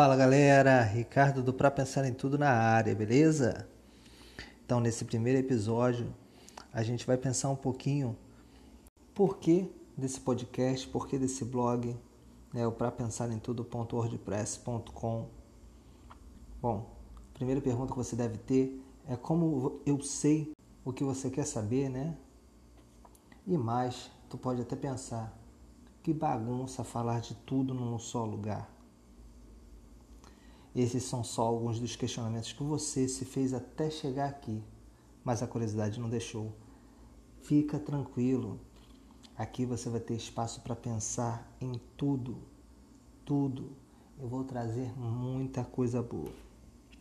Fala galera, Ricardo do Pra Pensar em Tudo na área, beleza? Então, nesse primeiro episódio, a gente vai pensar um pouquinho por que desse podcast, por que desse blog, né, o pra pensar em tudo.wordpress.com. Bom, a primeira pergunta que você deve ter é como eu sei o que você quer saber, né? E mais, tu pode até pensar, que bagunça falar de tudo num só lugar. Esses são só alguns dos questionamentos que você se fez até chegar aqui, mas a curiosidade não deixou. Fica tranquilo. Aqui você vai ter espaço para pensar em tudo, tudo. Eu vou trazer muita coisa boa.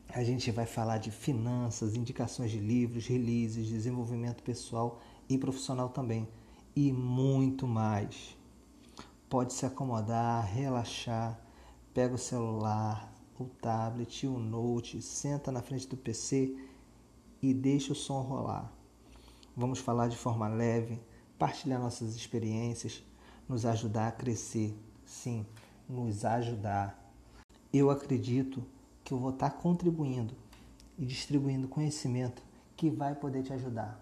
A gente vai falar de finanças, indicações de livros, releases, desenvolvimento pessoal e profissional também, e muito mais pode se acomodar, relaxar, pega o celular, o tablet, o note, senta na frente do PC e deixa o som rolar. Vamos falar de forma leve, partilhar nossas experiências, nos ajudar a crescer. Sim, nos ajudar. Eu acredito que eu vou estar contribuindo e distribuindo conhecimento que vai poder te ajudar.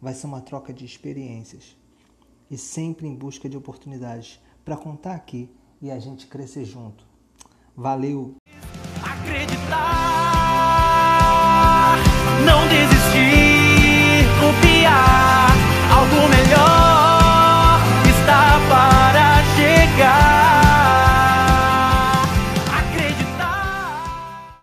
Vai ser uma troca de experiências e sempre em busca de oportunidades para contar aqui e a gente crescer junto. Valeu! Acreditar!